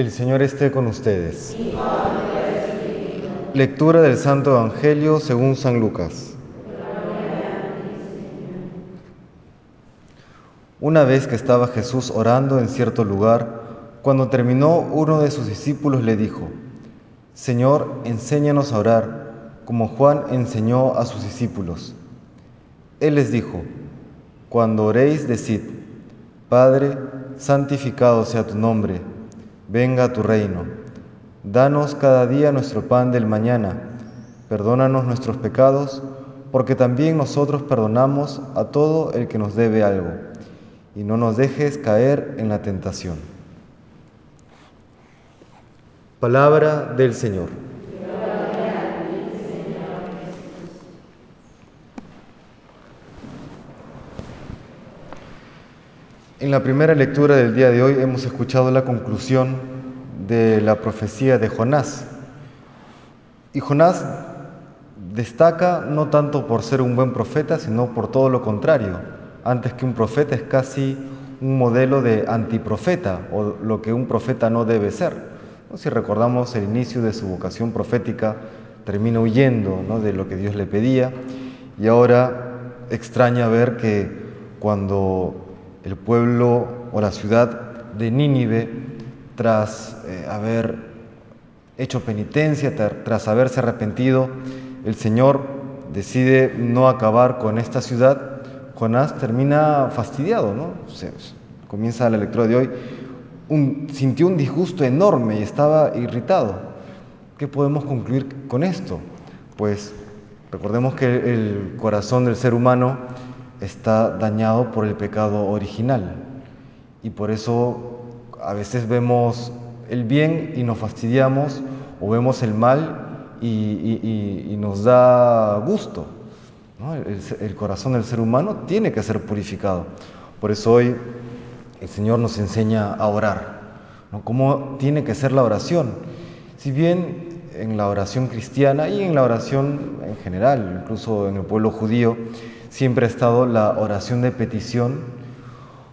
El Señor esté con ustedes. Lectura del Santo Evangelio según San Lucas. Una vez que estaba Jesús orando en cierto lugar, cuando terminó uno de sus discípulos le dijo, Señor, enséñanos a orar, como Juan enseñó a sus discípulos. Él les dijo, Cuando oréis, decid, Padre, santificado sea tu nombre venga tu reino. Danos cada día nuestro pan del mañana. Perdónanos nuestros pecados, porque también nosotros perdonamos a todo el que nos debe algo. Y no nos dejes caer en la tentación. Palabra del Señor. En la primera lectura del día de hoy hemos escuchado la conclusión de la profecía de Jonás. Y Jonás destaca no tanto por ser un buen profeta, sino por todo lo contrario. Antes que un profeta es casi un modelo de antiprofeta o lo que un profeta no debe ser. Si recordamos el inicio de su vocación profética, termina huyendo de lo que Dios le pedía y ahora extraña ver que cuando el pueblo o la ciudad de Nínive, tras eh, haber hecho penitencia, tras haberse arrepentido, el Señor decide no acabar con esta ciudad, Jonás termina fastidiado, ¿no? comienza la lectura de hoy, sintió un disgusto enorme y estaba irritado. ¿Qué podemos concluir con esto? Pues recordemos que el corazón del ser humano está dañado por el pecado original. Y por eso a veces vemos el bien y nos fastidiamos, o vemos el mal y, nos da gusto. El, corazón del ser humano tiene que ser purificado. Por eso hoy el Señor nos enseña a orar. ¿no? ¿Cómo tiene que ser la oración? Si bien en la oración cristiana y en la oración en general, incluso en el pueblo judío, siempre ha estado la oración de petición.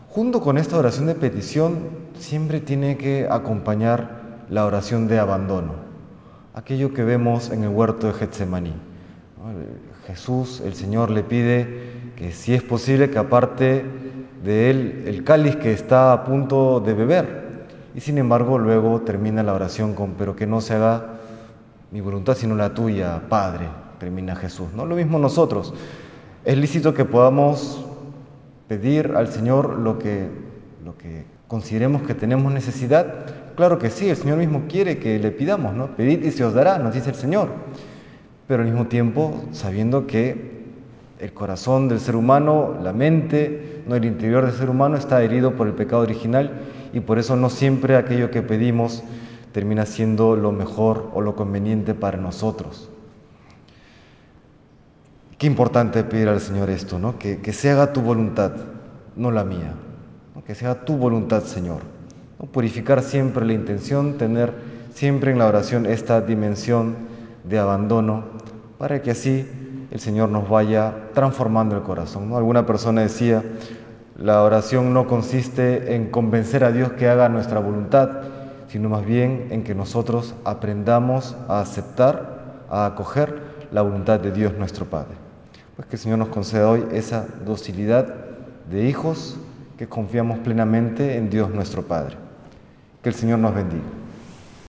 Junto con esta oración de petición siempre tiene que acompañar la oración de abandono, aquello que vemos en el huerto de Getsemaní. Jesús, el Señor, le pide que si es posible que aparte de él el cáliz que está a punto de beber. Y sin embargo luego termina la oración con, pero que no se haga mi voluntad sino la tuya, Padre, termina Jesús. ¿no? Lo mismo nosotros. Es lícito que podamos pedir al Señor lo que, consideremos que tenemos necesidad. Claro que sí, el Señor mismo quiere que le pidamos, ¿no? Pedid y se os dará, nos dice el Señor. Pero al mismo tiempo, sabiendo que el corazón del ser humano, la mente, no el interior del ser humano está herido por el pecado original y por eso no siempre aquello que pedimos termina siendo lo mejor o lo conveniente para nosotros. Qué importante pedir al Señor esto, ¿no? Que, se haga tu voluntad, no la mía. Que se haga tu voluntad, Señor. Purificar siempre la intención, tener siempre en la oración esta dimensión de abandono, para que así el Señor nos vaya transformando el corazón. ¿no? Alguna persona decía, la oración no consiste en convencer a Dios que haga nuestra voluntad, sino más bien en que nosotros aprendamos a aceptar, a acoger la voluntad de Dios nuestro Padre. Pues que el Señor nos conceda hoy esa docilidad de hijos que confiamos plenamente en Dios nuestro Padre. Que el Señor nos bendiga.